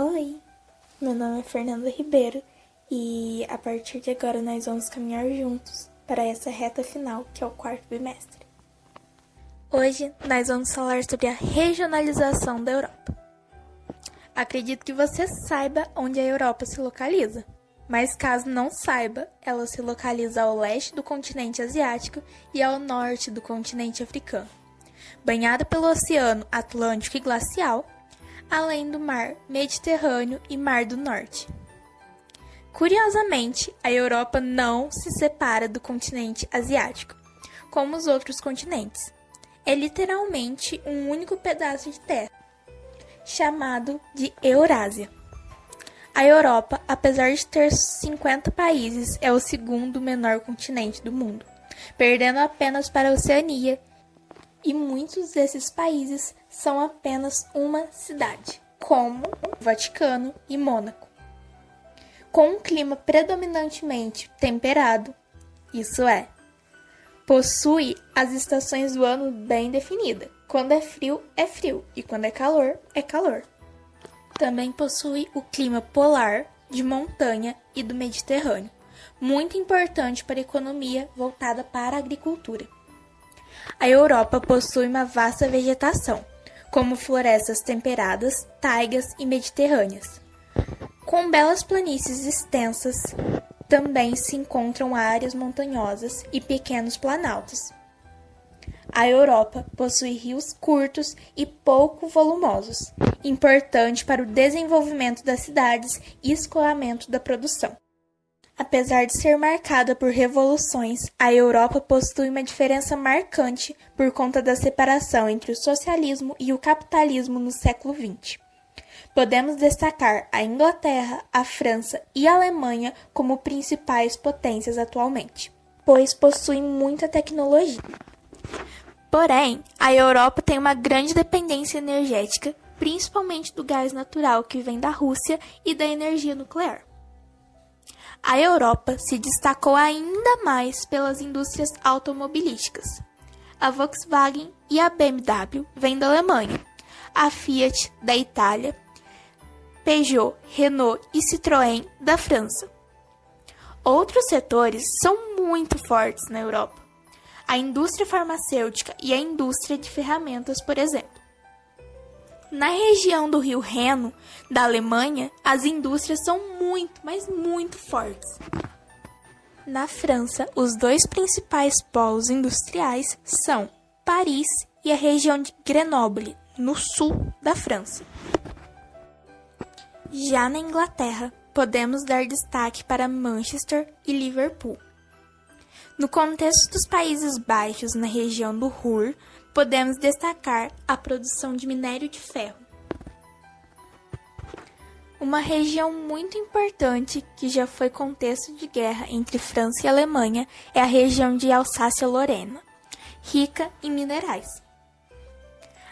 Oi, meu nome é Fernanda Ribeiro e a partir de agora nós vamos caminhar juntos para essa reta final que é o quarto bimestre. Hoje nós vamos falar sobre a regionalização da Europa. Acredito que você saiba onde a Europa se localiza, mas caso não saiba, ela se localiza ao leste do continente asiático e ao norte do continente africano, banhada pelo Oceano Atlântico e Glacial além do Mar Mediterrâneo e Mar do Norte. Curiosamente, a Europa não se separa do continente asiático, como os outros continentes. É literalmente um único pedaço de terra, chamado de Eurásia. A Europa, apesar de ter 50 países, é o segundo menor continente do mundo, perdendo apenas para a Oceania, e muitos desses países são apenas uma cidade, como o Vaticano e Mônaco. Com um clima predominantemente temperado, isso é, possui as estações do ano bem definidas. Quando é frio, é frio, e quando é calor, é calor. Também possui o clima polar, de montanha e do Mediterrâneo, muito importante para a economia voltada para a agricultura. A Europa possui uma vasta vegetação, como florestas temperadas, taigas e mediterrâneas. Com belas planícies extensas, também se encontram áreas montanhosas e pequenos planaltos. A Europa possui rios curtos e pouco volumosos, importante para o desenvolvimento das cidades e escoamento da produção. Apesar de ser marcada por revoluções, a Europa possui uma diferença marcante por conta da separação entre o socialismo e o capitalismo no século XX. Podemos destacar a Inglaterra, a França e a Alemanha como principais potências atualmente, pois possuem muita tecnologia. Porém, a Europa tem uma grande dependência energética, principalmente do gás natural que vem da Rússia e da energia nuclear. A Europa se destacou ainda mais pelas indústrias automobilísticas. A Volkswagen e a BMW vêm da Alemanha, a Fiat da Itália, Peugeot, Renault e Citroën da França. Outros setores são muito fortes na Europa. A indústria farmacêutica e a indústria de ferramentas, por exemplo. Na região do rio Reno, da Alemanha, as indústrias são muito, mas muito fortes. Na França, os dois principais polos industriais são Paris e a região de Grenoble, no sul da França. Já na Inglaterra, podemos dar destaque para Manchester e Liverpool. No contexto dos Países Baixos, na região do Ruhr, podemos destacar a produção de minério de ferro. Uma região muito importante que já foi contexto de guerra entre França e Alemanha é a região de Alsácia-Lorena, rica em minerais.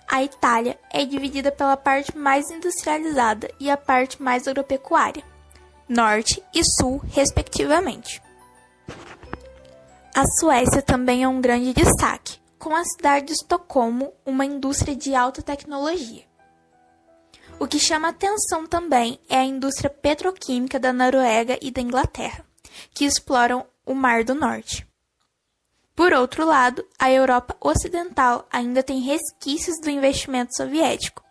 A Itália é dividida pela parte mais industrializada e a parte mais agropecuária, norte e sul, respectivamente. A Suécia também é um grande destaque, com a cidade de Estocolmo uma indústria de alta tecnologia. O que chama atenção também é a indústria petroquímica da Noruega e da Inglaterra, que exploram o Mar do Norte. Por outro lado, a Europa Ocidental ainda tem resquícios do investimento soviético.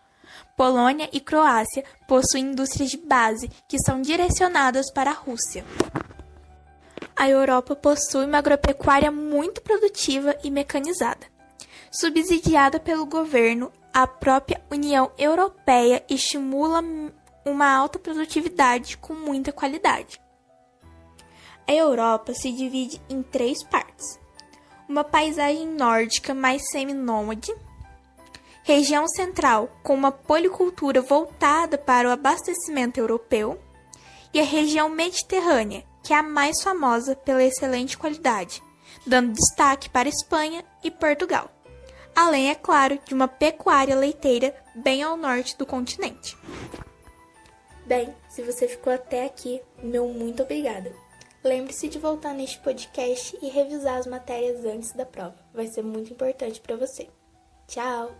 Polônia e Croácia possuem indústrias de base que são direcionadas para a Rússia a Europa possui uma agropecuária muito produtiva e mecanizada. Subsidiada pelo governo, a própria União Europeia estimula uma alta produtividade com muita qualidade. A Europa se divide em três partes: uma paisagem nórdica mais semi-nômade, região central com uma policultura voltada para o abastecimento europeu, e a região mediterrânea, que é a mais famosa pela excelente qualidade, dando destaque para Espanha e Portugal. Além, é claro, de uma pecuária leiteira bem ao norte do continente. Bem, se você ficou até aqui, meu muito obrigada. Lembre-se de voltar neste podcast e revisar as matérias antes da prova. Vai ser muito importante para você. Tchau!